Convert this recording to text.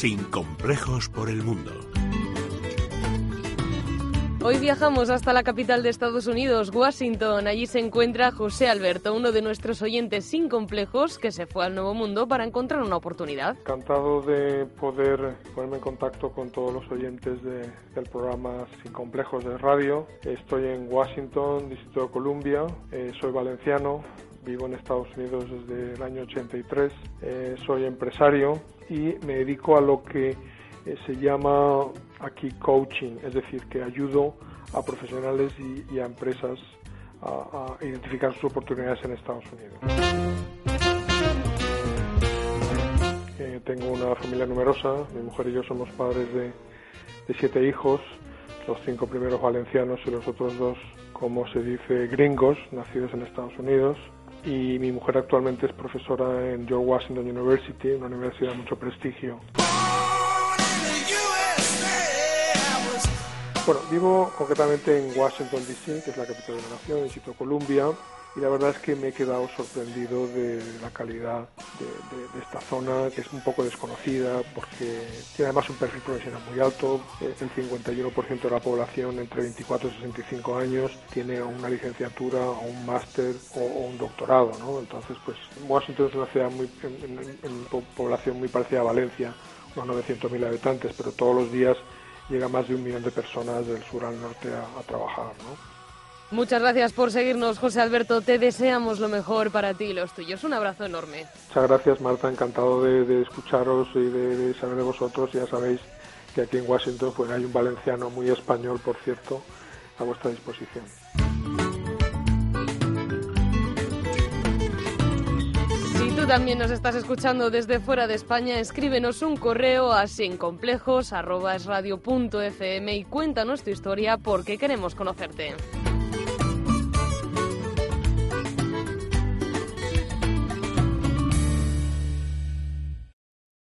Sin complejos por el mundo. Hoy viajamos hasta la capital de Estados Unidos, Washington. Allí se encuentra José Alberto, uno de nuestros oyentes sin complejos que se fue al Nuevo Mundo para encontrar una oportunidad. Encantado de poder ponerme en contacto con todos los oyentes del programa Sin complejos de radio. Estoy en Washington, Distrito de Columbia. Eh, soy valenciano, vivo en Estados Unidos desde el año 83. Eh, soy empresario y me dedico a lo que eh, se llama aquí coaching, es decir, que ayudo a profesionales y, a empresas a, identificar sus oportunidades en Estados Unidos. Eh, tengo una familia numerosa, mi mujer y yo somos padres de, de siete hijos, los cinco primeros valencianos y los otros dos, como se dice, gringos, nacidos en Estados Unidos y mi mujer actualmente es profesora en George Washington University, una universidad de mucho prestigio. Bueno, vivo concretamente en Washington, D.C., que es la capital de la nación, en Sitio Columbia, y la verdad es que me he quedado sorprendido de la calidad de, esta zona, que es un poco desconocida, porque tiene además un perfil profesional muy alto, el 51% de la población entre 24 y 65 años tiene una licenciatura o un máster o, un doctorado, ¿no? Entonces, pues Washington es una ciudad muy, en, población muy parecida a Valencia, unos 900.000 habitantes, pero todos los días llega más de un millón de personas del sur al norte a, trabajar. ¿no? Muchas gracias por seguirnos, José Alberto. Te deseamos lo mejor para ti y los tuyos. Un abrazo enorme. Muchas gracias, Marta. Encantado de, escucharos y de, saber de vosotros. Ya sabéis que aquí en Washington pues, hay un valenciano muy español, por cierto, a vuestra disposición. también nos estás escuchando desde fuera de España, escríbenos un correo a sincomplejos.esradio.fm y cuéntanos tu historia porque queremos conocerte.